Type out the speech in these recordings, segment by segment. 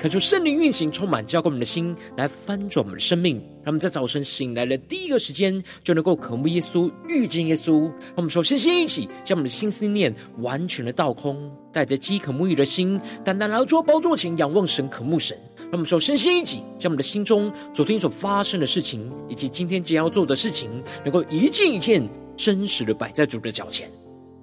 恳求圣灵运行，充满浇灌我们的心，来翻转我们的生命。让我们在早晨醒来的第一个时间，就能够渴慕耶稣、遇见耶稣。让我们首先先一起将我们的心思念完全的倒空，带着饥渴沐浴的心，单单来到主宝座前仰望神、渴慕神。让我们首先先一起将我们的心中昨天所发生的事情，以及今天将要做的事情，能够一件一件真实的摆在主的脚前。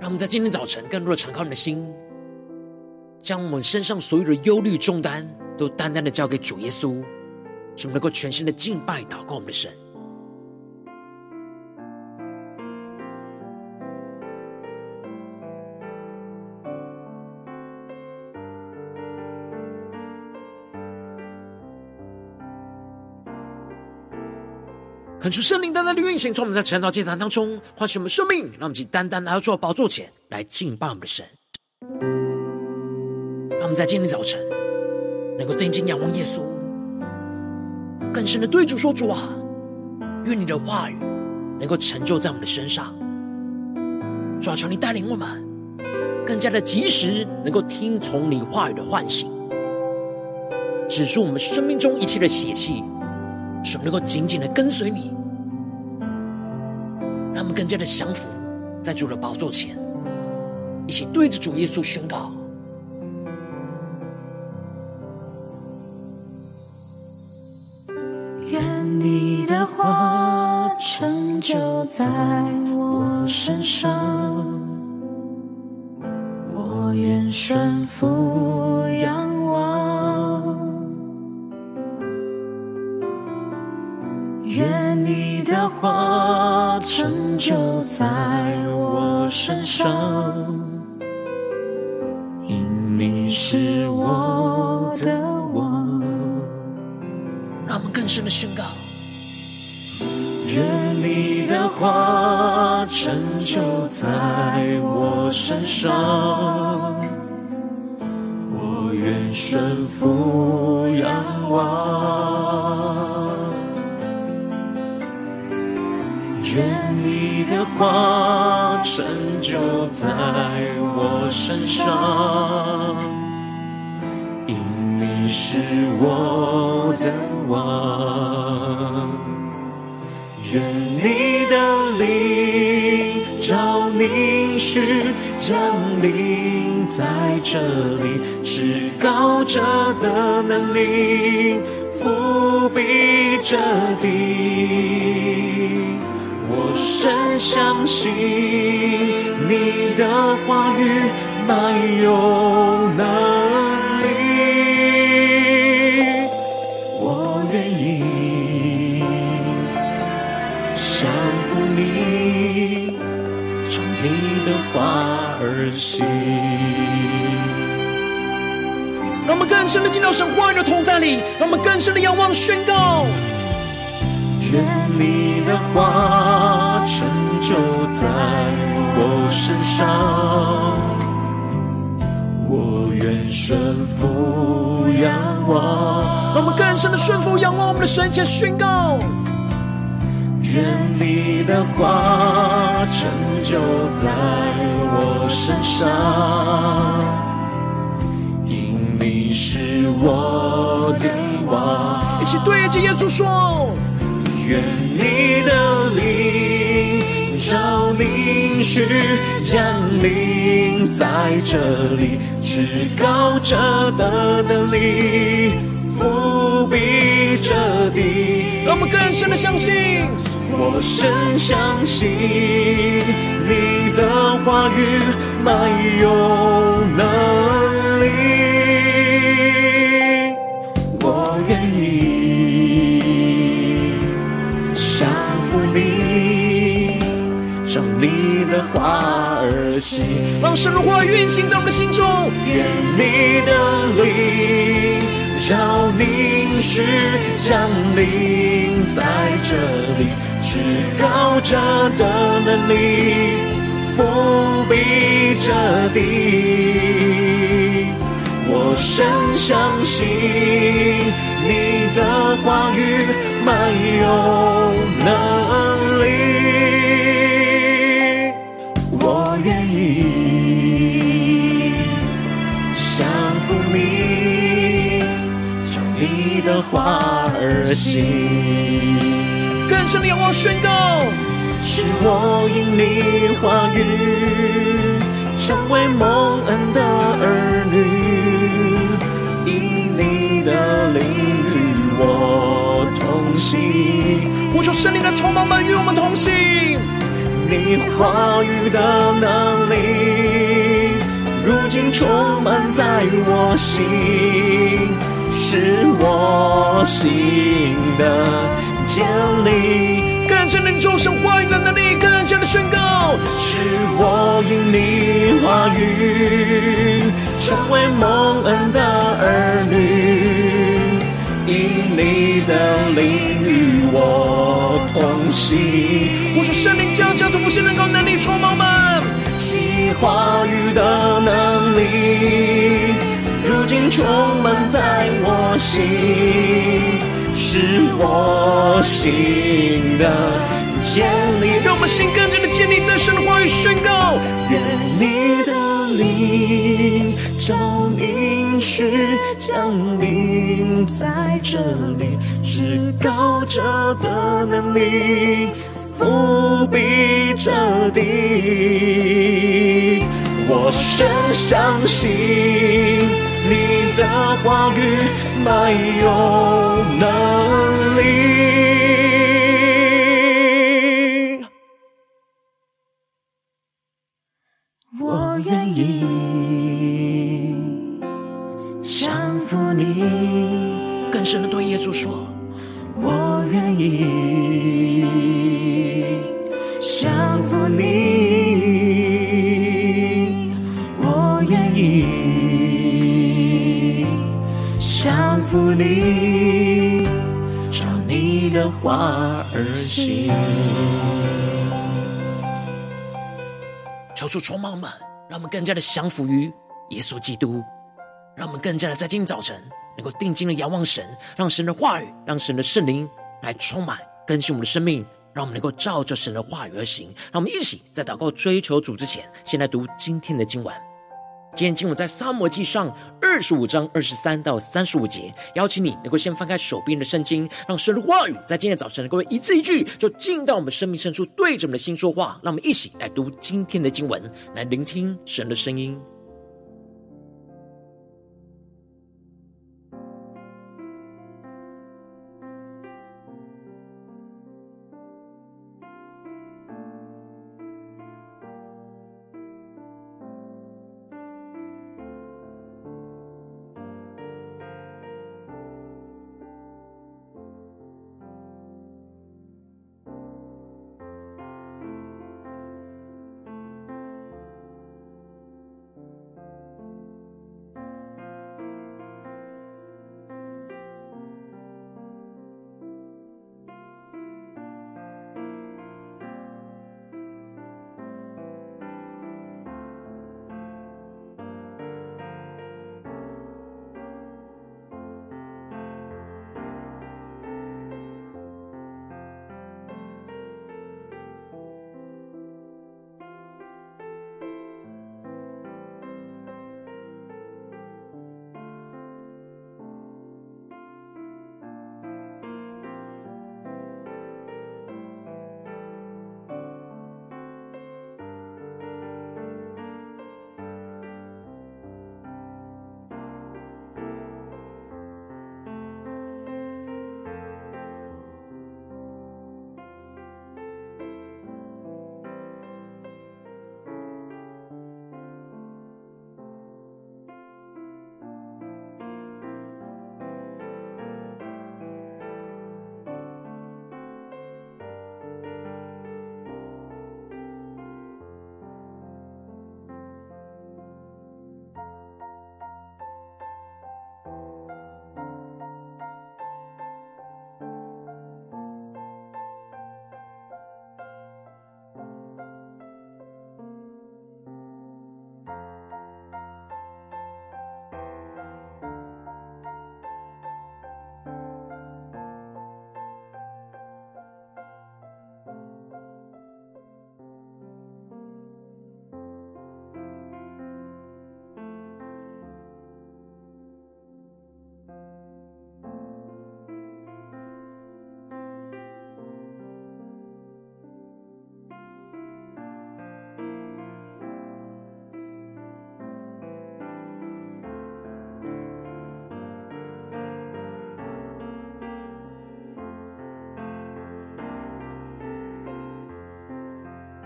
让我们在今天早晨更多的敞开你的心，将我们身上所有的忧虑重担都单单的交给主耶稣，使我们能够全心的敬拜祷告我们的神。恳求圣灵单单的运行，从我们在晨祷祭坛当中唤醒我们生命，让我们去单单来到主宝座前来敬拜我们的神。让我们在今天早晨能够定睛仰望耶稣，更深的对主说：“主啊，愿你的话语能够成就在我们的身上。主啊，求你带领我们更加的及时，能够听从你话语的唤醒，止住我们生命中一切的邪气。”使我们能够紧紧的跟随你，们更加的降服在主的宝座前，一起对着主耶稣宣告：愿你的话成就在我身上，我愿顺服你的话成就在我身上，因你是我的王。让我们更深的宣告：愿你的话成就在我身上，我愿顺服仰望。话成就在我身上，因你是我的王。愿你的灵照凝视降临在这里，至高者的能力覆庇着地。我深相信你的话语满有能力，我愿意降服你，从你的话而行。让我们更深的进到神话语的同在里，让我们更深的仰望宣告。愿你的话成就在我身上，我愿顺服仰望。让我们更深的顺服仰望我们的神，且宣告：愿你的话成就在我身上，因你是我的王。一起对着耶稣说。愿你的灵照凝视降临在这里，至高者的能力覆庇着地。让我们更深的相信，我深相信你的话语满有能力。的花儿行，让神的话运行在我们的心中。愿你的灵照凝视降临在这里，至高者的能力覆庇着地。我深相信你的话语没有能花儿行，更深的仰望宣告，是我因你话语成为蒙恩的儿女，因你的灵与我同行。呼求圣灵的充满们与我们同行，你话语的能力，如今充满在我心。是我心的坚立，更深的众神话语的能力，更加的宣告，是我因你话语成为蒙恩的儿女，因你的灵与我同行。呼求圣灵降下突破性能够能力充满们，其话语的能力。如今充满在我心，是我心的坚立。让我们心更加的建立在神的话语宣告。愿你的灵照凝视降临在这里，至高者的能力覆庇着地。我深相信。你的话语没有能力，主充满我们，让我们更加的降服于耶稣基督，让我们更加的在今天早晨能够定睛的仰望神，让神的话语，让神的圣灵来充满更新我们的生命，让我们能够照着神的话语而行。让我们一起在祷告追求主之前，先来读今天的经文。今天经文在撒摩记上二十五章二十三到三十五节，邀请你能够先翻开手边的圣经，让神的话语在今天早晨能够一字一句就进到我们生命深处，对着我们的心说话。让我们一起来读今天的经文，来聆听神的声音。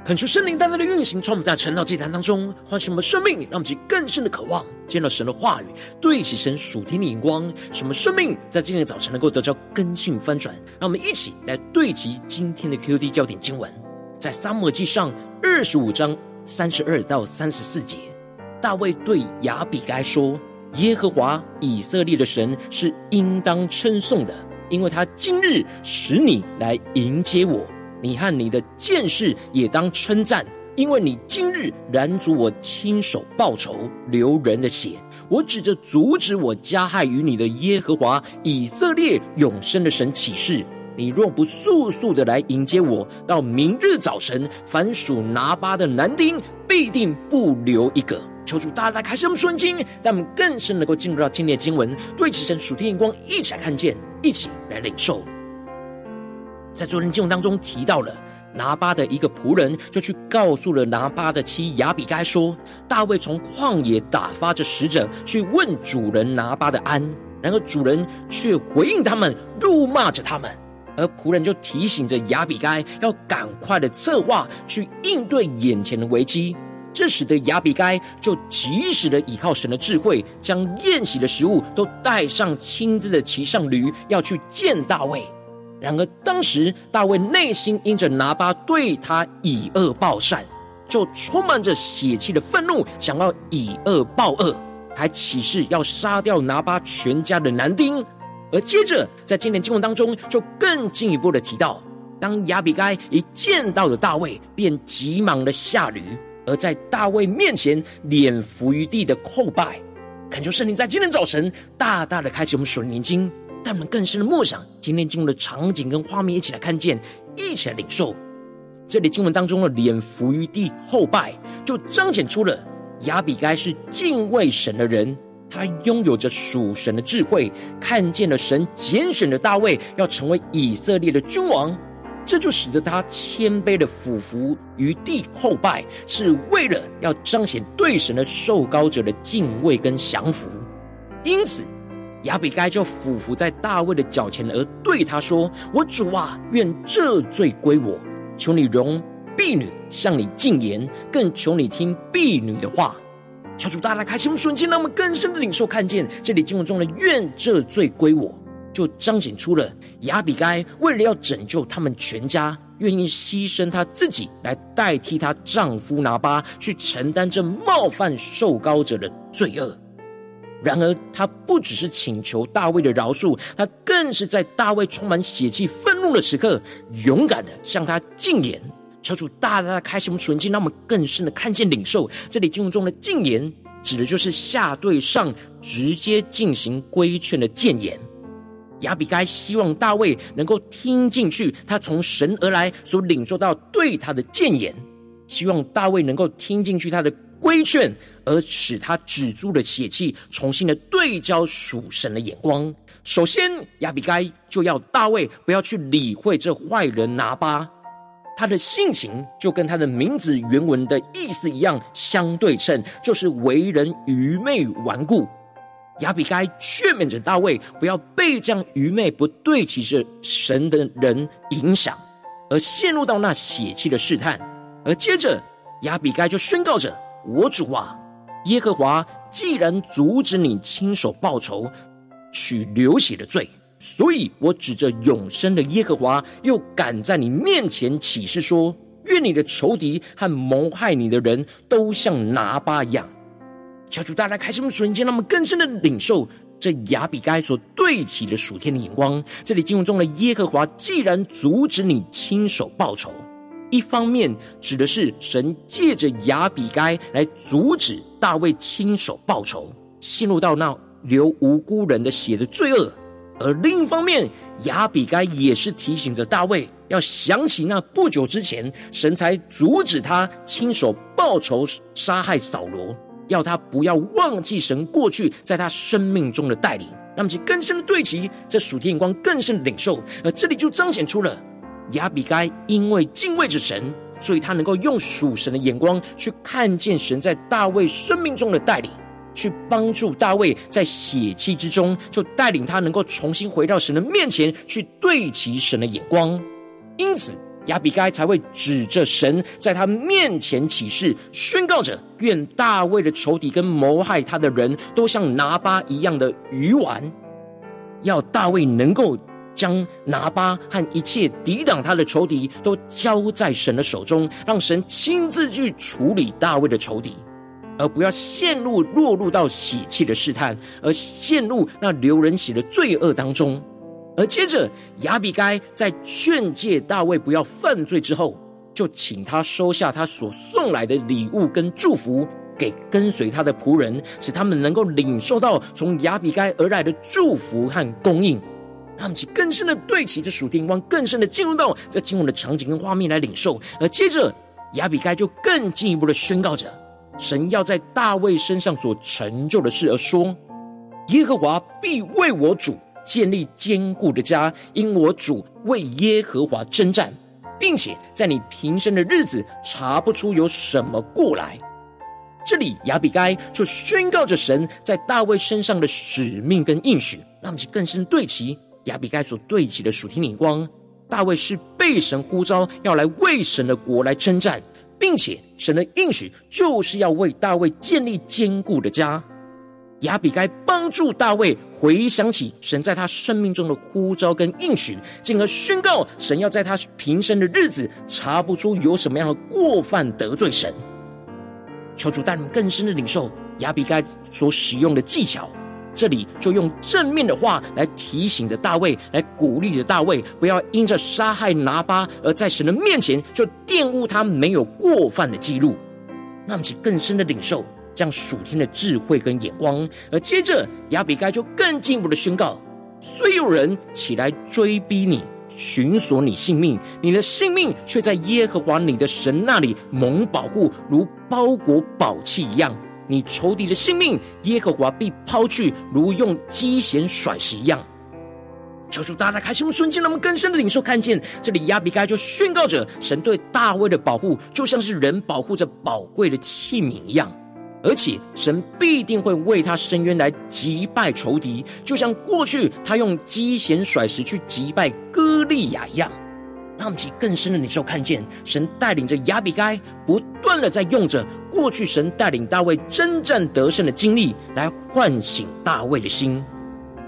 恳求圣灵单单的运行，从我们在晨祷祭坛当中唤醒我们生命，让我们去更深的渴望见到神的话语，对齐神属天的眼光，什么生命在今天的早晨能够得到更新翻转。让我们一起来对齐今天的 QD 焦点经文，在撒母耳记上二十五章三十二到三十四节，大卫对亚比该说：“耶和华以色列的神是应当称颂的，因为他今日使你来迎接我。”你和你的剑士也当称赞，因为你今日拦阻我亲手报仇，流人的血。我指着阻止我加害于你的耶和华以色列永生的神起誓：你若不速速的来迎接我，到明日早晨，凡属拿巴的男丁必定不留一个。求主大大开示我们顺经，让我们更深能够进入到今天的经文，对齐神属天眼光，一起来看见，一起来领受。在昨天经文当中提到了拿巴的一个仆人，就去告诉了拿巴的妻亚比该说，大卫从旷野打发着使者去问主人拿巴的安，然而主人却回应他们，辱骂着他们，而仆人就提醒着亚比该要赶快的策划去应对眼前的危机，这使得亚比该就及时的依靠神的智慧，将宴席的食物都带上，亲自的骑上驴要去见大卫。然而，当时大卫内心因着拿巴对他以恶报善，就充满着血气的愤怒，想要以恶报恶，还起誓要杀掉拿巴全家的男丁。而接着，在今天经文当中，就更进一步的提到，当亚比该一见到了大卫，便急忙的下驴，而在大卫面前脸伏于地的叩拜，恳求圣灵在今天早晨大大的开启我们属灵眼睛。带我们更深的默想，今天经文的场景跟画面，一起来看见，一起来领受。这里经文当中的脸伏于地后拜，就彰显出了亚比该是敬畏神的人，他拥有着属神的智慧，看见了神拣选的大卫要成为以色列的君王，这就使得他谦卑的俯伏于地后拜，是为了要彰显对神的受高者的敬畏跟降服。因此。亚比该就俯伏在大卫的脚前，而对他说：“我主啊，愿这罪归我，求你容婢女向你进言，更求你听婢女的话。”求主大大开启我们瞬间，让我们更深的领受看见这里经文中的“愿这罪归我”，就彰显出了亚比该为了要拯救他们全家，愿意牺牲她自己来代替她丈夫拿八去承担这冒犯受膏者的罪恶。然而，他不只是请求大卫的饶恕，他更是在大卫充满血气、愤怒的时刻，勇敢的向他进言，求主大大的开启我们纯净，让我们更深的看见、领受。这里经文中的进言，指的就是下对上直接进行规劝的谏言。亚比该希望大卫能够听进去，他从神而来所领受到对他的谏言，希望大卫能够听进去他的。规劝，而使他止住了血气，重新的对焦属神的眼光。首先，亚比该就要大卫不要去理会这坏人拿巴，他的性情就跟他的名字原文的意思一样，相对称，就是为人愚昧顽固。亚比该劝勉着大卫，不要被这样愚昧不对齐着神的人影响，而陷入到那血气的试探。而接着，亚比该就宣告着。我主啊，耶和华既然阻止你亲手报仇，取流血的罪，所以我指着永生的耶和华，又敢在你面前起誓说：愿你的仇敌和谋害你的人都像拿巴一样。求主大家开心的瞬间，让我们更深的领受这亚比该所对齐的属天的眼光。这里经文中的耶和华既然阻止你亲手报仇。一方面指的是神借着亚比该来阻止大卫亲手报仇，陷入到那流无辜人的血的罪恶；而另一方面，亚比该也是提醒着大卫要想起那不久之前神才阻止他亲手报仇杀害扫罗，要他不要忘记神过去在他生命中的带领，让其更深的对齐这属天眼光更深领受。而这里就彰显出了。亚比该因为敬畏着神，所以他能够用属神的眼光去看见神在大卫生命中的带领，去帮助大卫在血气之中，就带领他能够重新回到神的面前，去对齐神的眼光。因此，亚比该才会指着神在他面前起誓，宣告着：愿大卫的仇敌跟谋害他的人都像拿巴一样的鱼丸。要大卫能够将拿巴和一切抵挡他的仇敌都交在神的手中，让神亲自去处理大卫的仇敌，而不要陷入落入到血气的试探，而陷入那流人血的罪恶当中。而接着，亚比该在劝诫大卫不要犯罪之后，就请他收下他所送来的礼物跟祝福，给跟随他的仆人，使他们能够领受到从亚比该而来的祝福和供应。让他们去更深的对齐这属天光，更深的进入到这经文的场景跟画面来领受。而接着，亚比该就更进一步的宣告着神要在大卫身上所成就的事，而说：耶和华必为我主。建立坚固的家，因我主为耶和华征战，并且在你平生的日子查不出有什么过来。这里亚比该就宣告着神在大卫身上的使命跟应许，让我们更深对齐亚比该所对齐的属天灵光。大卫是被神呼召要来为神的国来征战，并且神的应许就是要为大卫建立坚固的家。亚比该帮助大卫回想起神在他生命中的呼召跟应许，进而宣告神要在他平生的日子查不出有什么样的过犯得罪神。求主带领更深的领受亚比该所使用的技巧，这里就用正面的话来提醒着大卫，来鼓励着大卫，不要因着杀害拿巴而在神的面前就玷污他没有过犯的记录。那么，请更深的领受。这样属天的智慧跟眼光，而接着亚比该就更进一步的宣告：虽有人起来追逼你，寻索你性命，你的性命却在耶和华你的神那里蒙保护，如包裹宝器一样。你仇敌的性命，耶和华必抛去，如用机弦甩石一样。求主大大开心我们瞬间，让我们更深的领受看见，这里亚比该就宣告着神对大卫的保护，就像是人保护着宝贵的器皿一样。而且神必定会为他伸冤来击败仇敌，就像过去他用机弦甩石去击败歌利亚一样。让我们更深的领受看见，神带领着亚比该不断的在用着过去神带领大卫征战得胜的经历，来唤醒大卫的心。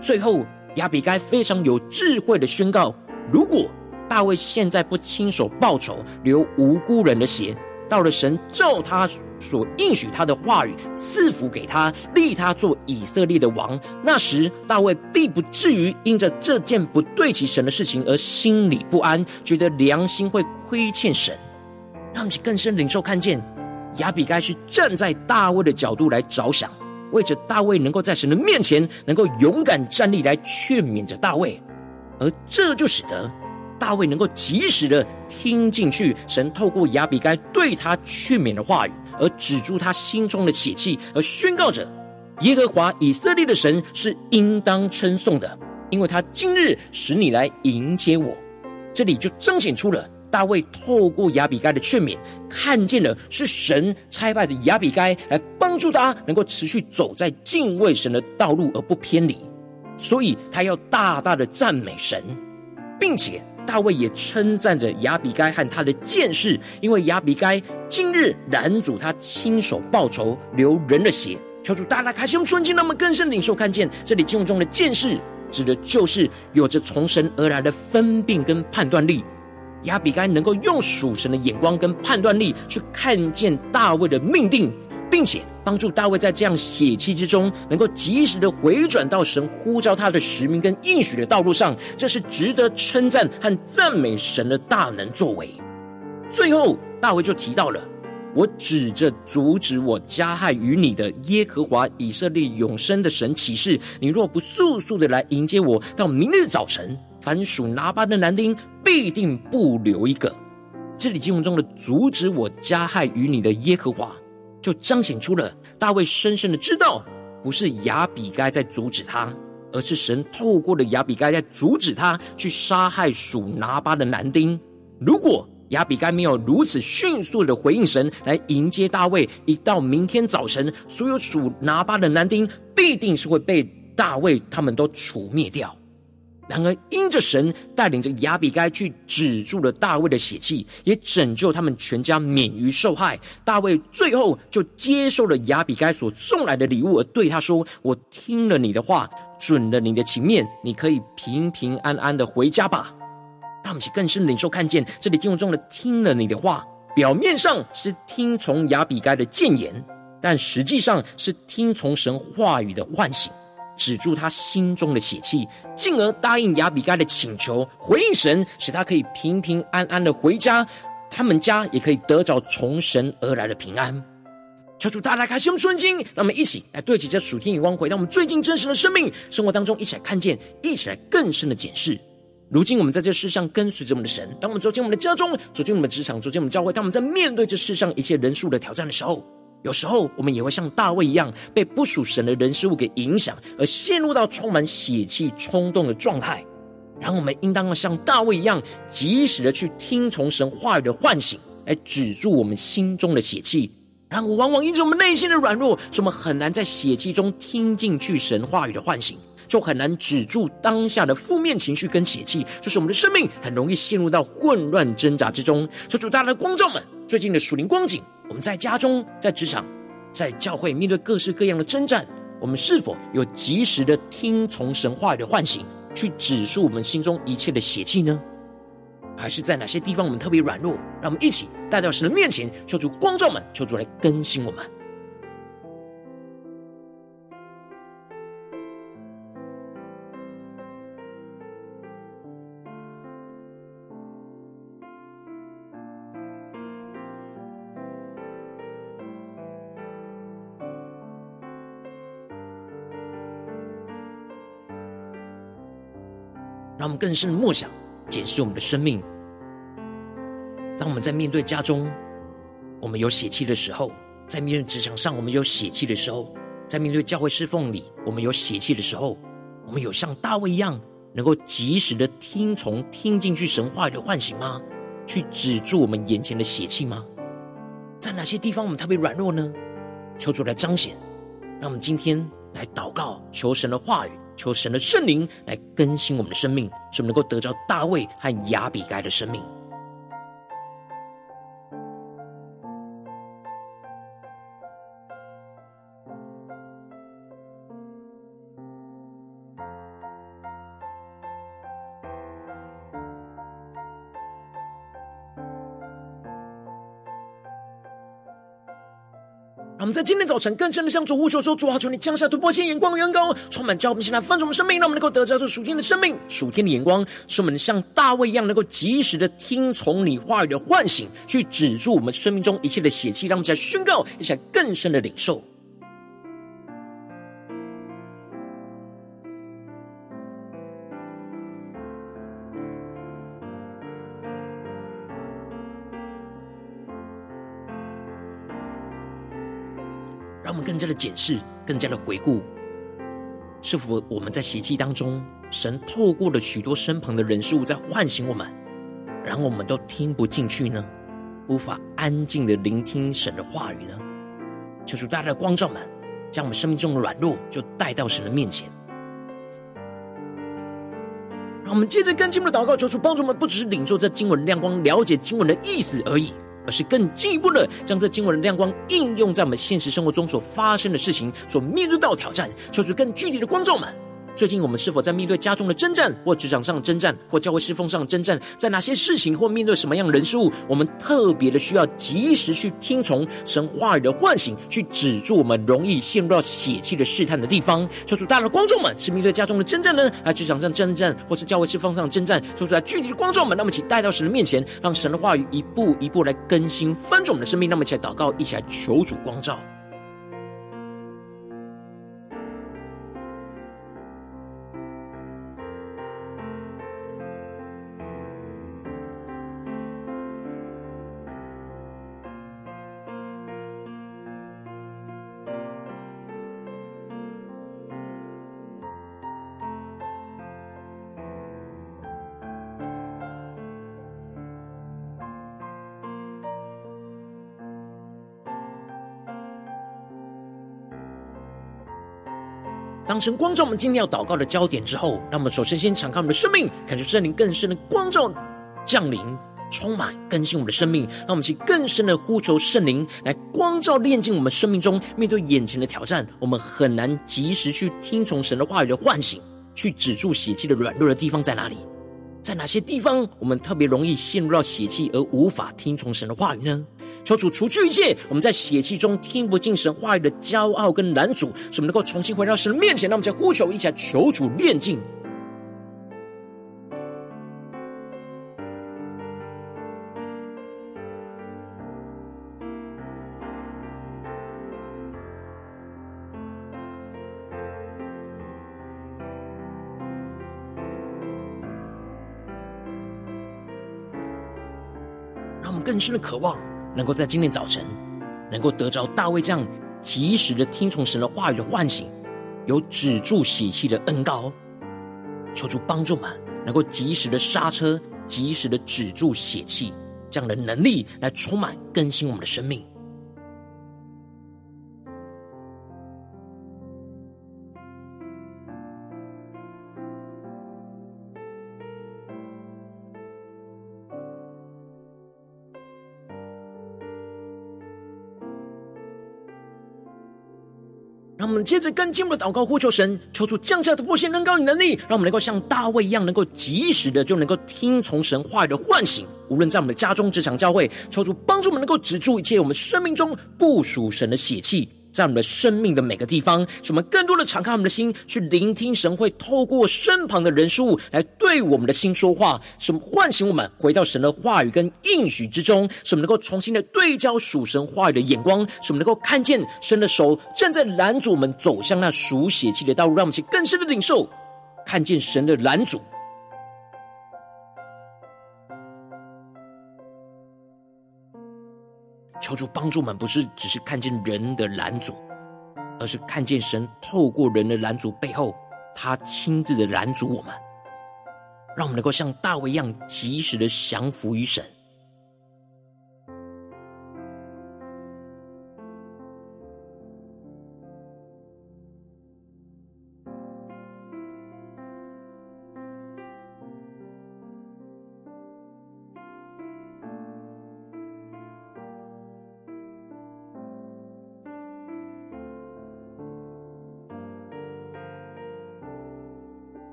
最后，亚比该非常有智慧的宣告：如果大卫现在不亲手报仇，流无辜人的血。到了神照他所应许他的话语赐福给他，立他做以色列的王，那时大卫必不至于因着这件不对齐神的事情而心里不安，觉得良心会亏欠神。让其更深领受看见，亚比该是站在大卫的角度来着想，为着大卫能够在神的面前能够勇敢站立，来劝勉着大卫，而这就使得。大卫能够及时的听进去神透过亚比该对他劝勉的话语，而止住他心中的血气，而宣告着耶和华以色列的神是应当称颂的，因为他今日使你来迎接我。这里就彰显出了大卫透过亚比该的劝勉，看见了是神差派着亚比该来帮助他，能够持续走在敬畏神的道路而不偏离，所以他要大大的赞美神，并且。大卫也称赞着亚比该和他的剑士，因为亚比该今日拦阻他亲手报仇，流人的血。求主大大开心，瞬间让我们更深领受看见，这里经文中的剑士，指的就是有着从神而来的分辨跟判断力。亚比该能够用属神的眼光跟判断力去看见大卫的命定。并且帮助大卫在这样血气之中，能够及时的回转到神呼召他的使命跟应许的道路上，这是值得称赞和赞美神的大能作为。最后，大卫就提到了：“我指着阻止我加害于你的耶和华以色列永生的神起誓，你若不速速的来迎接我，到明日早晨，凡属拿巴的男丁必定不留一个。”这里经文中的“阻止我加害于你的耶和华”。就彰显出了大卫深深的知道，不是亚比该在阻止他，而是神透过了亚比该在阻止他去杀害属拿巴的男丁。如果亚比该没有如此迅速的回应神，来迎接大卫，一到明天早晨，所有属拿巴的男丁必定是会被大卫他们都除灭掉。然而，因着神带领着亚比该去止住了大卫的血气，也拯救他们全家免于受害。大卫最后就接受了亚比该所送来的礼物，而对他说：“我听了你的话，准了你的情面，你可以平平安安的回家吧。”让我们去更深领受看见这里经文中的“听了你的话”，表面上是听从亚比该的谏言，但实际上是听从神话语的唤醒。止住他心中的血气，进而答应亚比该的请求，回应神，使他可以平平安安的回家，他们家也可以得着从神而来的平安。求主大大开心顺心，让我们一起来对齐这属天眼光，回到我们最近真实的生命生活当中，一起来看见，一起来更深的检视。如今我们在这世上跟随着我们的神，当我们走进我们的家中，走进我们的职场，走进我们教会，当我们在面对这世上一切人数的挑战的时候。有时候，我们也会像大卫一样，被不属神的人事物给影响，而陷入到充满血气冲动的状态。然后，我们应当要像大卫一样，及时的去听从神话语的唤醒，来止住我们心中的血气。然后，往往因着我们内心的软弱，使我们很难在血气中听进去神话语的唤醒，就很难止住当下的负面情绪跟血气，就是我们的生命很容易陷入到混乱挣扎之中。求主大大的光照们，最近的属灵光景。我们在家中、在职场、在教会，面对各式各样的征战，我们是否有及时的听从神话语的唤醒，去止住我们心中一切的邪气呢？还是在哪些地方我们特别软弱？让我们一起带到神的面前，求主光照们，求主来更新我们。让我们更深的默想、检视我们的生命。当我们在面对家中，我们有血气的时候；在面对职场上，我们有血气的时候；在面对教会侍奉里，我们有血气的时候，我们有像大卫一样，能够及时的听从、听进去神话语的唤醒吗？去止住我们眼前的血气吗？在哪些地方我们特别软弱呢？求主来彰显，让我们今天来祷告，求神的话语。求神的圣灵来更新我们的生命，使我们能够得着大卫和亚比该的生命。在今天早晨更深的向主呼求说：“主啊，求你降下突破性眼光的眼光，充满教我们现在翻转我们生命，让我们能够得着这属天的生命、属天的眼光，使我们像大卫一样，能够及时的听从你话语的唤醒，去止住我们生命中一切的血气，让我们在宣告，一起来更深的领受。”加的检视，更加的回顾，是否我们在邪气当中，神透过了许多身旁的人事物在唤醒我们，然后我们都听不进去呢？无法安静的聆听神的话语呢？求主大大的光照们，将我们生命中的软弱就带到神的面前。让我们接着更进一步的祷告，求主帮助我们，不只是领受这经文的亮光，了解经文的意思而已。而是更进一步的将这经文的亮光应用在我们现实生活中所发生的事情，所面对到的挑战，求出更具体的光照们。最近我们是否在面对家中的征战，或职场上的征战，或教会侍奉上的征战？在哪些事情或面对什么样的人事物，我们特别的需要及时去听从神话语的唤醒，去止住我们容易陷入到血气的试探的地方？求主大的观众们，是面对家中的征战呢，还是职场上征战，或是教会侍奉上的征战？求主来具体的光照们，那么请带到神的面前，让神的话语一步一步来更新翻转我们的生命。那么一起来祷告，一起来求主光照。当成光照我们今天要祷告的焦点之后，让我们首先先敞开我们的生命，感受圣灵更深的光照降临，充满更新我们的生命。让我们去更深的呼求圣灵来光照炼净我们生命中面对眼前的挑战，我们很难及时去听从神的话语的唤醒，去止住血气的软弱的地方在哪里？在哪些地方我们特别容易陷入到血气而无法听从神的话语呢？求主除去一切我们在血气中听不进神话语的骄傲跟拦阻，使我们能够重新回到神的面前。让我们再呼求，一起来求主炼净。让我们更深的渴望。能够在今天早晨，能够得着大卫这样及时的听从神的话语的唤醒，有止住血气的恩膏，求助帮助们，能够及时的刹车，及时的止住血气，这样的能力来充满更新我们的生命。接着跟进一步的祷告，呼求神，求出降下的破线恩膏与能力，让我们能够像大卫一样，能够及时的就能够听从神话语的唤醒。无论在我们的家中、职场、教会，求主帮助我们能够止住一切我们生命中不属神的血气。在我们的生命的每个地方，使我们更多的敞开我们的心，去聆听神会透过身旁的人事物来对我们的心说话，使我们唤醒我们回到神的话语跟应许之中，使我们能够重新的对焦属神话语的眼光，使我们能够看见神的手正在拦阻我们走向那属血气的道路，让我们去更深的领受，看见神的拦阻。求主帮助我们，不是只是看见人的拦阻，而是看见神透过人的拦阻背后，他亲自的拦阻我们，让我们能够像大卫一样，及时的降服于神。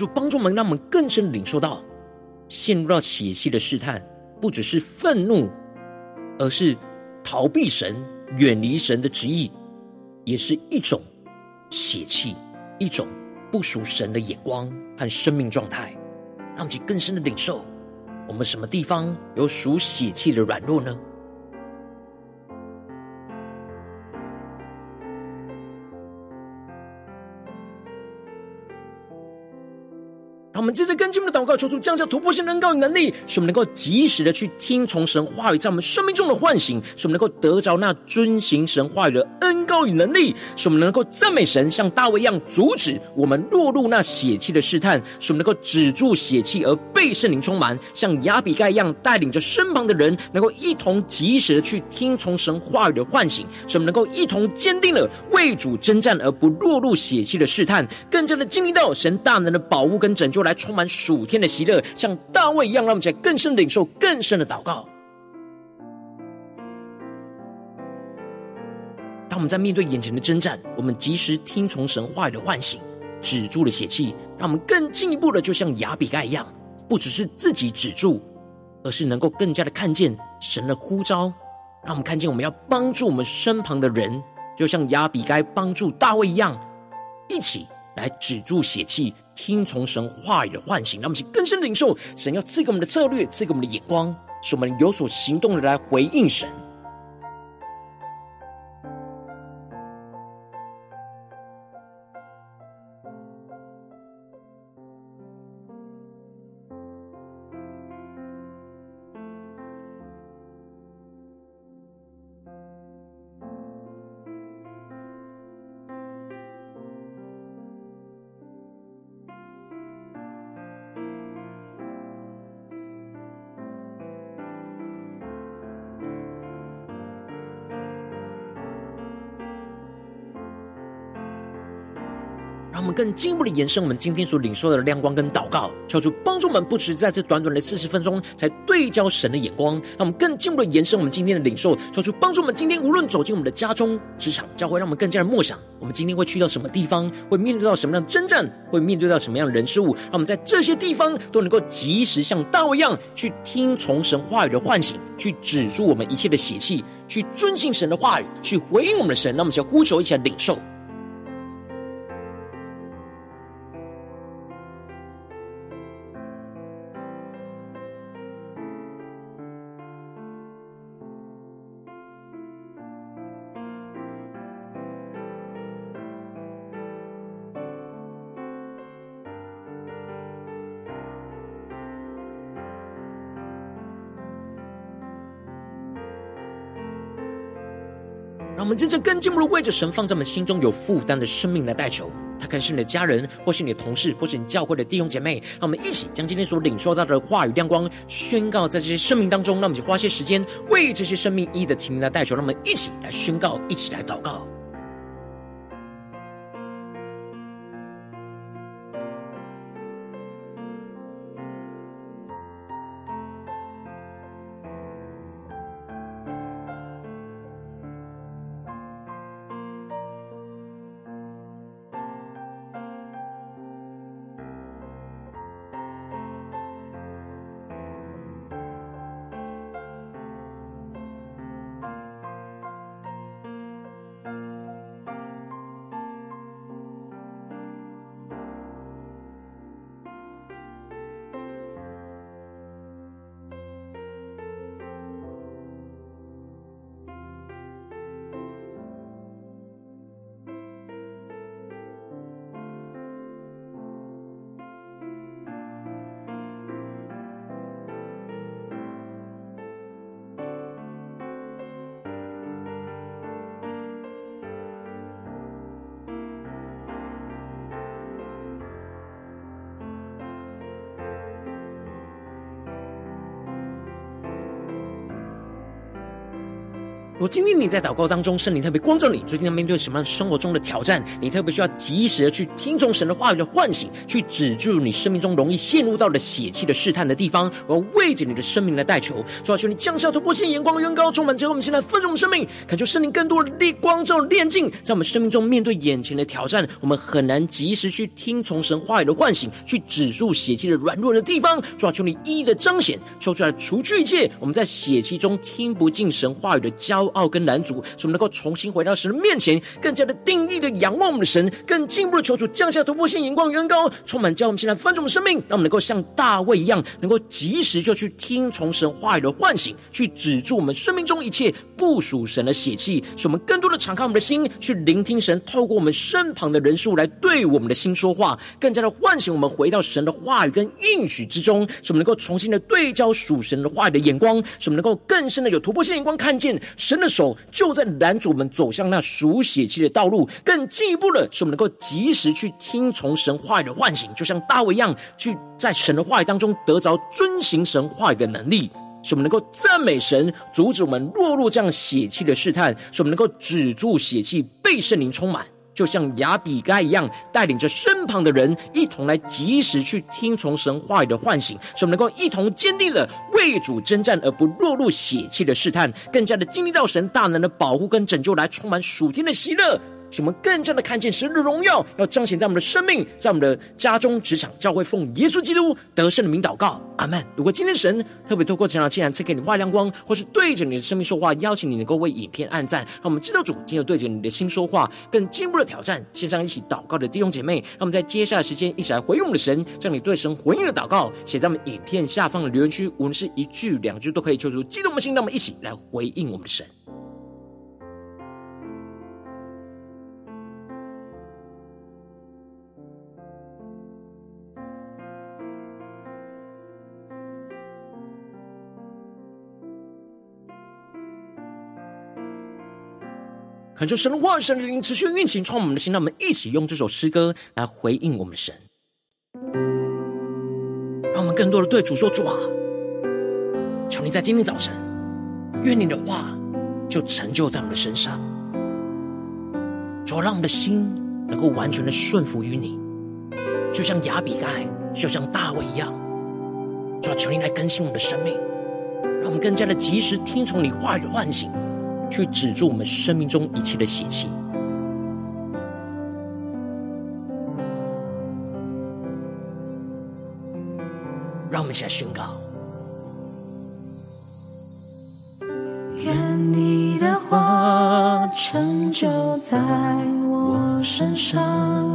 主帮助我们，让我们更深的领受到，陷入到血气的试探，不只是愤怒，而是逃避神、远离神的旨意，也是一种血气，一种不属神的眼光和生命状态。让我们更深的领受，我们什么地方有属血气的软弱呢？我们接着跟进我们的祷告，求主降下突破性的恩膏与能力，使我们能够及时的去听从神话语在我们生命中的唤醒，使我们能够得着那遵行神话语的恩膏与能力，使我们能够赞美神，像大卫一样阻止我们落入那血气的试探，使我们能够止住血气而被圣灵充满，像亚比盖一样带领着身旁的人，能够一同及时的去听从神话语的唤醒，使我们能够一同坚定了为主征战而不落入血气的试探，更加的经历到神大能的保护跟拯救来。来充满属天的喜乐，像大卫一样，让我们在更深领受更深的祷告。当我们在面对眼前的征战，我们及时听从神话语的唤醒，止住了血气，让我们更进一步的，就像亚比该一样，不只是自己止住，而是能够更加的看见神的呼召，让我们看见我们要帮助我们身旁的人，就像亚比该帮助大卫一样，一起来止住血气。听从神话语的唤醒，让我们去更深领受神要赐给我们的策略，赐给我们的眼光，使我们有所行动的来回应神。更进一步的延伸我们今天所领受的亮光跟祷告，求主帮助我们，不只在这短短的四十分钟才对焦神的眼光，让我们更进一步的延伸我们今天的领受，求主帮助我们今天无论走进我们的家中、职场、教会，让我们更加的默想，我们今天会去到什么地方，会面对到什么样的征战，会面对到什么样的人事物，让我们在这些地方都能够及时像大卫一样去听从神话语的唤醒，去止住我们一切的血气，去遵行神的话语，去回应我们的神。让我们先呼求一起来领受。我们真正更进一步为着神放在我们心中有负担的生命来代求，他可能是你的家人，或是你的同事，或是你教会的弟兄姐妹。让我们一起将今天所领受到的话语亮光宣告在这些生命当中。让我们就花些时间为这些生命一一的提名来代求。让我们一起来宣告，一起来祷告。如果今天你在祷告当中，圣灵特别光照你，最近在面对什么样生活中的挑战？你特别需要及时的去听从神的话语的唤醒，去止住你生命中容易陷入到的血气的试探的地方。我要为着你的生命来代求，主要求你降下突破性眼光的远高，充满之后，我们现在分盛我们生命，恳求圣灵更多的力光照炼净，在我们生命中面对眼前的挑战，我们很难及时去听从神话语的唤醒，去止住血气的软弱的地方。主要求你一一的彰显，求出来除去一切我们在血气中听不进神话语的骄傲。跟拦阻，使我们能够重新回到神的面前，更加的定义的仰望我们的神，更进一步的求主降下突破性眼光，远高充满，叫我们现在翻转我们生命，让我们能够像大卫一样，能够及时就去听从神话语的唤醒，去止住我们生命中一切不属神的血气，使我们更多的敞开我们的心，去聆听神透过我们身旁的人数来对我们的心说话，更加的唤醒我们回到神的话语跟应许之中，使我们能够重新的对焦属神的话语的眼光，使我们能够更深的有突破性眼光，看见神的手就在男主们走向那属血气的道路，更进一步的是，我们能够及时去听从神话语的唤醒，就像大卫一样，去在神的话语当中得着遵行神话语的能力，使我们能够赞美神，阻止我们落入这样血气的试探，使我们能够止住血气，被圣灵充满。就像雅比该一样，带领着身旁的人一同来及时去听从神话语的唤醒，使我们能够一同坚定了为主征战，而不落入血气的试探，更加的经历到神大能的保护跟拯救，来充满属天的喜乐。使我们更加的看见神的荣耀，要彰显在我们的生命，在我们的家中、职场、教会，奉耶稣基督得胜的名祷告，阿门。如果今天神特别透过这样的经文赐给你画亮光，或是对着你的生命说话，邀请你能够为影片按赞，让我们知道主今天对着你的心说话，更进一步的挑战。线上一起祷告的弟兄姐妹，让我们在接下来的时间一起来回应我们的神，将你对神回应的祷告写在我们影片下方的留言区，无论是一句两句都可以，求主激动的心，让我们一起来回应我们的神。恳求神的话语、神的灵持续运行，创我们的心。让我们一起用这首诗歌来回应我们的神，让我们更多的对主说：“主啊，求你在今天早晨，愿你的话就成就在我们的身上。主啊，让我们的心能够完全的顺服于你，就像亚比盖，就像大卫一样。主啊，求你来更新我们的生命，让我们更加的及时听从你话语的唤醒，去止住我们生命中一切的邪气。让我们一起来宣告。愿你的话成就在我身上，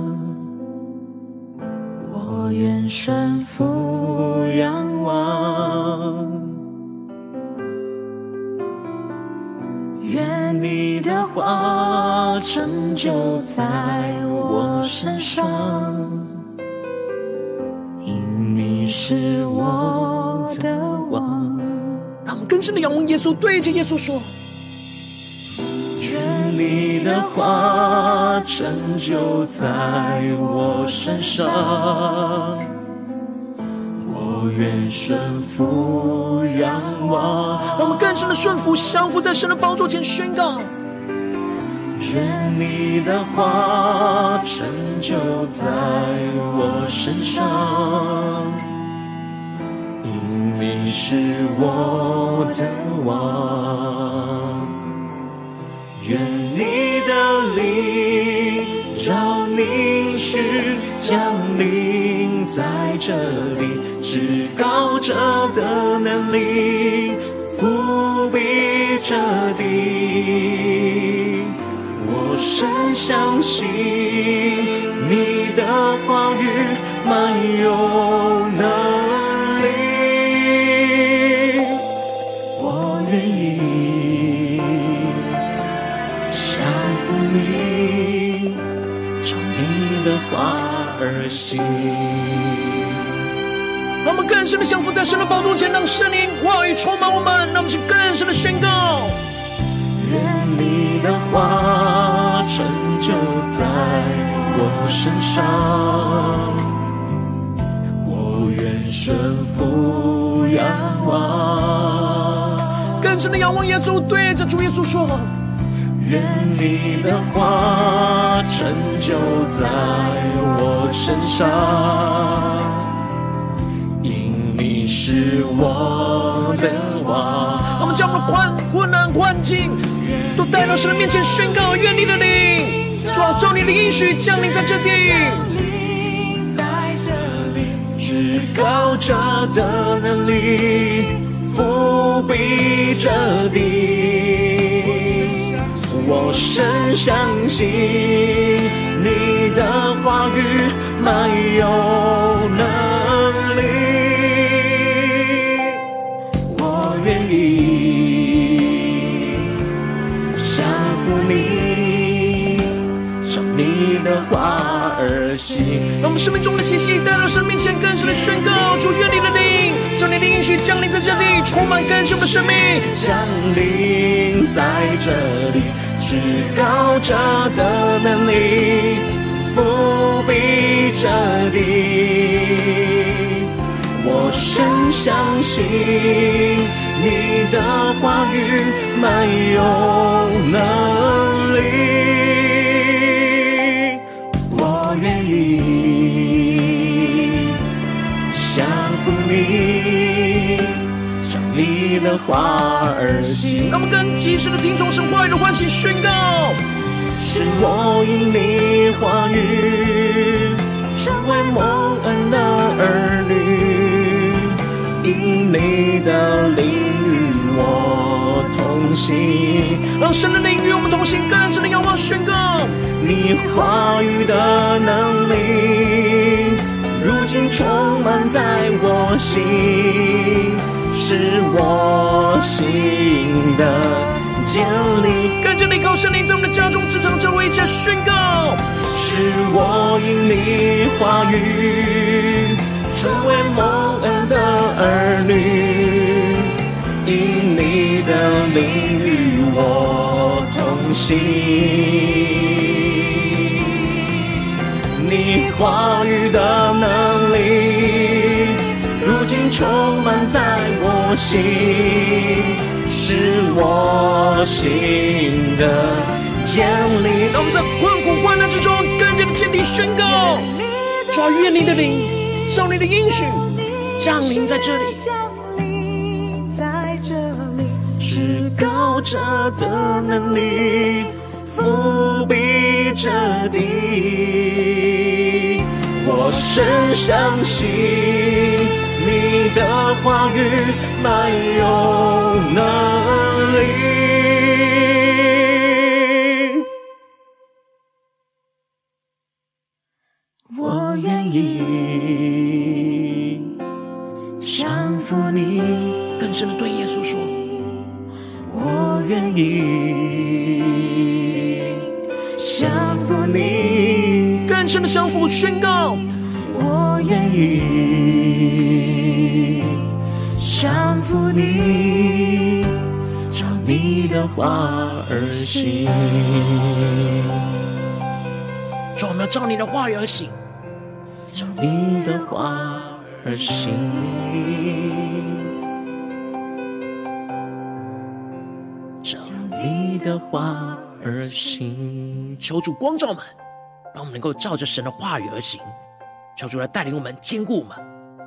就在我身上，因你是我的王。让我们更深的仰望耶稣，对着耶稣说：愿你的话成就在我身上，我愿顺服仰望。让我们更深的顺服，降服在神的宝座前宣告：愿你的话成就在我身上。因你是我的王，愿你的灵照明使降临在这里，至高者的能力覆庇这地。我深相信你的话语满有能力。而行，让我们更深的降服在神的宝座前，让圣灵话语充满我们，让我们更深的宣告。愿你的话成就在我身上，我愿顺服仰望。更深的仰望耶稣，对着主耶稣说。愿你的话成就在我身上，因你是我的王。我们将我们的困困难环境都带到神的面前宣告：愿你的灵，主啊，照你的应许降临在这地，至高者的能力覆庇这地。我深相信你的话语满有能话而行。让我们生命中的气息带到神面前，更深的宣告：主，愿你的灵，将你的应许降临在这里，充满更新我们的生命，降临在这里。至高者的能力覆庇这地，我深相信你的话语没有能力，的话而行，让我们更及时的听从神话语的唤醒宣告。是我因你话语成为蒙恩的儿女，因你的灵与我同行。让神的灵与我们同行，更深的仰望宣告。你话语的能力，如今充满在我心。是我心的坚立，更加依靠圣灵，在我们的家中、职场、教会，一起来宣告。是我因你话语成为蒙恩的儿女，因你的灵与我同行，你话语的能力。如今充满在心，是我心的坚立。让我们在困苦患难之中，更加的坚定宣告：主啊，愿你的灵，圣灵的应许降临在这里，降临在这里，至高者的能力覆庇着地，我深相信的话语满有能力。真的对耶稣说：“我愿意。降服你。”更深的降服宣告：“话而行。”主我们要照你的话语而行，照你的话而行。照你的话而行，求主光照我们，让我们能够照着神的话语而行。求主来带领我们，坚固我们，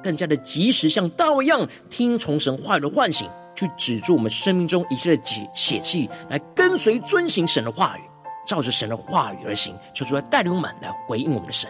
更加的及时，像大卫一样听从神话语的唤醒，去止住我们生命中一切的血血气，来跟随遵行神的话语，照着神的话语而行。求主来带领我们，来回应我们的神。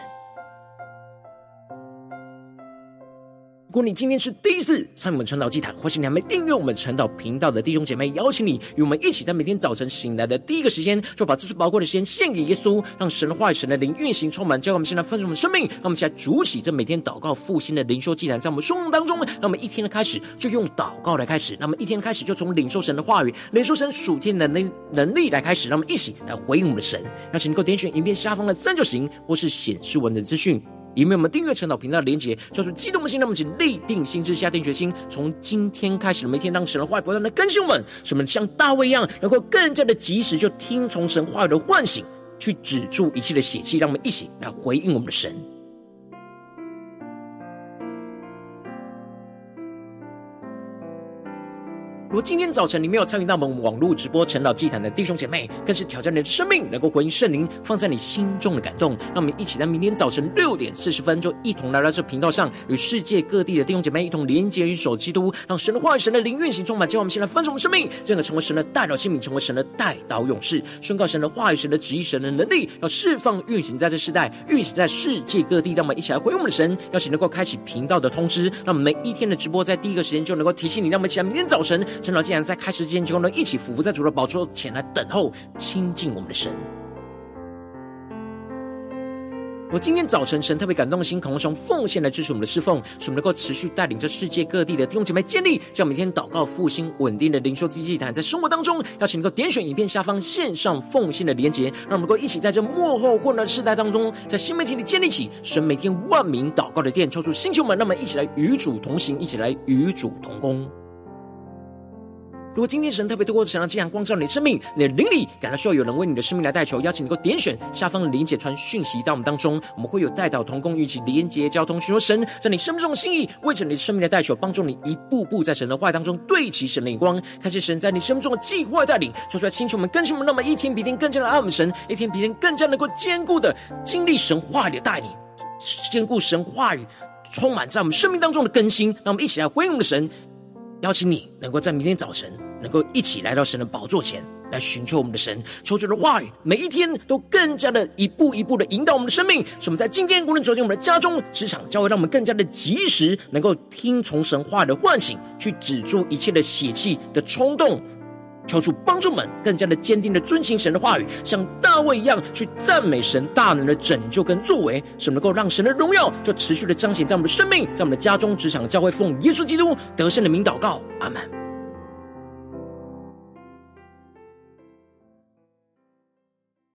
如果你今天是第一次参与我们晨祷祭坛，或是你还没订阅我们晨祷频道的弟兄姐妹，邀请你与我们一起，在每天早晨醒来的第一个时间，就把这最宝贵的时间献给耶稣，让神的话语、神的灵运行充满，教会我们现在丰盛我们生命。让我们一起来筑起这每天祷告复兴的灵修祭坛，在我们生命当中，让我们一天的开始就用祷告来开始，那么一天的开始就从领受神的话语、领受神属天的能能力来开始，让我们一起来回应我们的神。邀请你能够点选影片下方的三角形，或是显示文的资讯。里面我们订阅陈祷频道的连结，叫做激动的心，那么请立定心志，下定决心，从今天开始的每天，让神的话语不断的更新我们，使我们像大卫一样，能够更加的及时就听从神话语的唤醒，去止住一切的血气，让我们一起来回应我们的神。如果今天早晨你没有参与到我们网络直播晨祷祭坛的弟兄姐妹，更是挑战你的生命，能够回应圣灵放在你心中的感动。让我们一起在明天早晨六点四十分，就一同来到这频道上，与世界各地的弟兄姐妹一同连接、与守基督，让神的话语、神的灵运行充满。叫我们现在分盛我们生命，这个成为神的代祷器皿，成为神的代祷勇士，宣告神的话语、神的旨意、神的能力，要释放运行在这世代，运行在世界各地。让我们一起来回应我们的神，邀请能够开启频道的通知，让我们每一天的直播在第一个时间就能够提醒你。让我们一起来明天早晨。晨祷，既然在开始之前，就能一起俯伏在主的宝座前来等候亲近我们的神。我今天早晨神特别感动的心，渴望从奉献来支持我们的侍奉，使我们能够持续带领着世界各地的弟兄姐妹建立，这样每天祷告复兴稳定的灵修祭坛，在生活当中，邀请能够点选影片下方线上奉献的连结，让我们能够一起在这幕后混乱的世代当中，在新媒体里建立起神每天万名祷告的殿，抽出星球们，让我们一起来与主同行，一起来与主同工。如果今天神特别透过神的这样光照你的生命，你的灵里感到需要有人为你的生命来代求，邀请你能够点选下方的连结传讯息到我们当中，我们会有代祷同工，一起连结交通，寻求神在你生命中的心意，为着你生命的代求，帮助你一步步在神的话语当中对齐神的眼光，看见神在你生命中的计划带领，说出来星球们更新我们，那么一天比一天更加的爱我们神，一天比一天更加能够坚固的经历神话语的带领，坚固神话语充满在我们生命当中的更新，让我们一起来回应我们的神，邀请你能够在明天早晨。能够一起来到神的宝座前来寻求我们的神，求主的话语，每一天都更加的一步一步的引导我们的生命，使我们在今天无论走进我们的家中、职场，教会，让我们更加的及时，能够听从神话的唤醒，去止住一切的血气的冲动。求主帮助们更加的坚定的遵行神的话语，像大卫一样去赞美神大能的拯救跟作为，使能够让神的荣耀就持续的彰显在我们的生命，在我们的家中、职场、教会，奉耶稣基督得胜的名祷告，阿门。